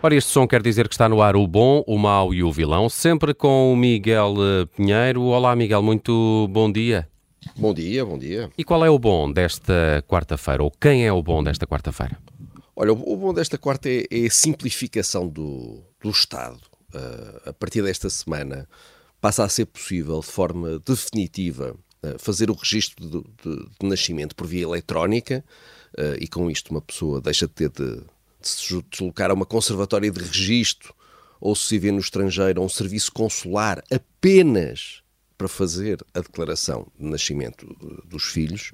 Ora, este som quer dizer que está no ar o bom, o mau e o vilão, sempre com o Miguel eh, Pinheiro. Olá, Miguel, muito bom dia. Bom dia, bom dia. E qual é o bom desta quarta-feira? Ou quem é o bom desta quarta-feira? Olha, o bom desta quarta é, é a simplificação do, do Estado. Uh, a partir desta semana passa a ser possível, de forma definitiva, uh, fazer o registro de, de, de, nascimento por via eletrónica uh, e com isto uma pessoa deixa de ter de de se deslocar a uma conservatória de registro ou se viver no estrangeiro a um serviço consular apenas para fazer a declaração de nascimento dos filhos.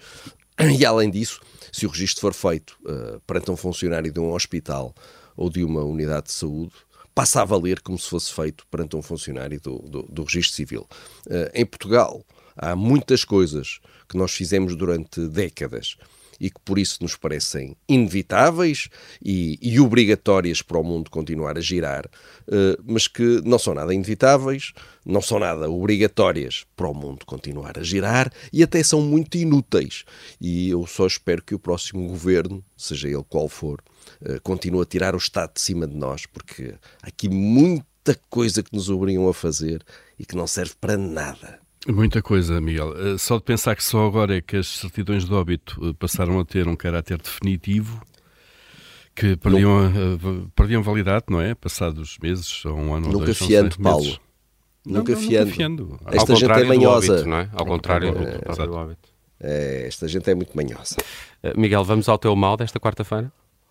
E além disso, se o registro for feito uh, perante um funcionário de um hospital ou de uma unidade de saúde, passa a valer como se fosse feito perante um funcionário do, do, do registro civil. Uh, em Portugal, há muitas coisas que nós fizemos durante décadas e que por isso nos parecem inevitáveis e, e obrigatórias para o mundo continuar a girar, uh, mas que não são nada inevitáveis, não são nada obrigatórias para o mundo continuar a girar e até são muito inúteis. E eu só espero que o próximo governo, seja ele qual for, uh, continue a tirar o Estado de cima de nós, porque há aqui muita coisa que nos obrigam a fazer e que não serve para nada. Muita coisa, Miguel. Eh, só de pensar que só agora é que as certidões de óbito eh, passaram a ter um caráter definitivo, que perdiam, não, perdiam validade, não é? Passados meses ou um ano Nunca ou dois, fiando, Paulo. Não, nunca, não, fiando. nunca fiando. Esta Ao gente é manhosa. Óbito, não é? Ao contrário do, do. É, esta gente é muito manhosa. Miguel, vamos ao teu mal desta quarta-feira?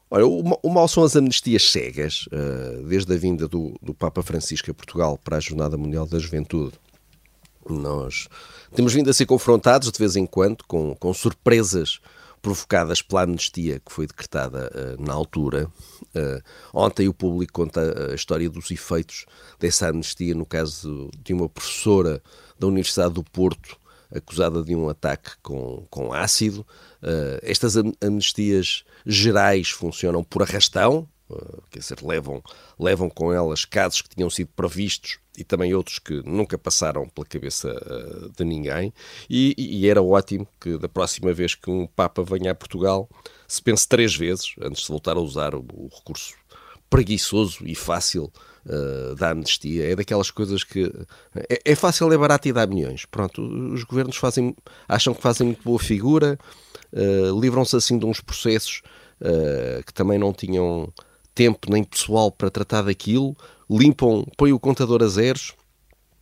Olha, o, o mal são as amnistias cegas, uh, desde a vinda do, do Papa Francisco a Portugal para a Jornada Mundial da Juventude nós temos vindo a ser confrontados de vez em quando com, com surpresas provocadas pela amnistia que foi decretada uh, na altura. Uh, ontem o público conta a história dos efeitos dessa amnistia no caso de uma professora da Universidade do Porto acusada de um ataque com, com ácido. Uh, estas amnistias gerais funcionam por arrastão, quer dizer, levam, levam com elas casos que tinham sido previstos e também outros que nunca passaram pela cabeça uh, de ninguém. E, e, era ótimo que da próxima vez que um Papa venha a Portugal se pense três vezes antes de voltar a usar o, o recurso preguiçoso e fácil uh, da amnistia. É daquelas coisas que é, é, fácil, é barato e dá milhões. Pronto, os governos fazem, acham que fazem muito boa figura, uh, livram-se assim de uns processos que também não tinham tempo nem pessoal para tratar daquilo limpam, põem o contador a zeros,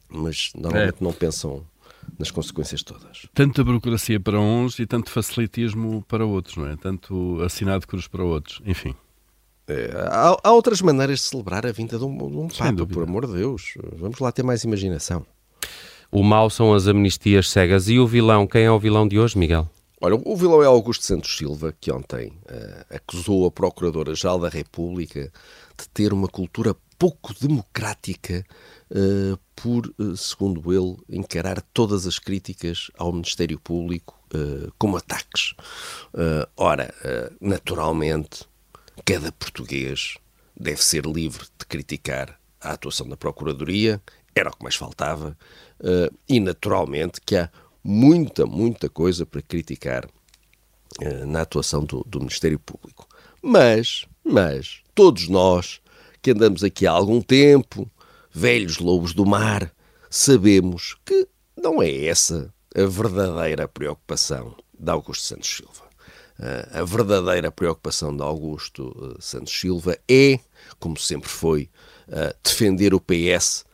mas normalmente é. não pensam nas consequências todas. Tanta burocracia para uns e tanto facilitismo para outros, não é? Tanto assinado cruz para outros, enfim. É, há, há, outras maneiras de celebrar a vinda de um, de um Papa, por amor de Deus. Vamos lá ter mais imaginação. O mal são as amnistias cegas. E o vilão? Quem é o vilão de hoje, Miguel? Olha, o vilão é Augusto Santos Silva, que ontem uh, acusou a Procuradora-Geral da República de ter uma cultura pouco democrática uh, por, uh, segundo ele, encarar todas as críticas ao Ministério Público como ataques. ora, naturalmente, cada português deve ser livre de criticar a atuação da Procuradoria, era o que mais faltava, e naturalmente que há muita, muita coisa para criticar na atuação do, do Ministério Público. Mas, mas, todos nós que andamos aqui há algum tempo, velhos lobos do mar, sabemos que não é essa a verdadeira preocupação de Augusto Santos Silva. Ah, a verdadeira preocupação de Augusto ah, Santos Silva é, como sempre foi, ah, defender o PS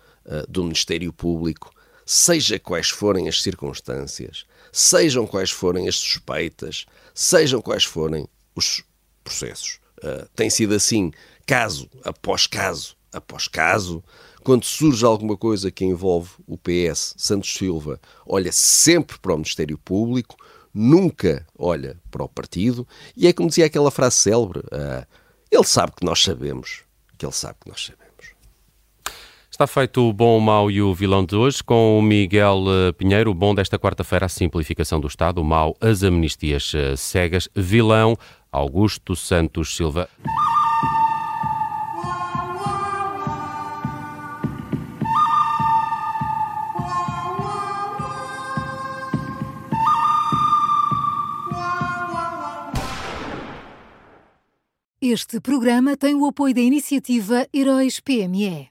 do Ministério Público, seja quais forem as circunstâncias, sejam quais forem as suspeitas, sejam quais forem os processos. tem sido assim caso após caso após caso, quando surge alguma coisa que envolve o PS, Santos Silva olha sempre para o Ministério Público, nunca olha para o partido, e é como dizia aquela frase célebre: uh, ele sabe que nós sabemos, que ele sabe que nós sabemos. Está feito o bom, o mau e o vilão de hoje com o Miguel eh, Pinheiro. O bom desta quarta-feira, a simplificação do Estado. O mau, as amnistias eh, cegas. Vilão, Augusto Santos Silva. Este programa tem o apoio da iniciativa Heróis PME.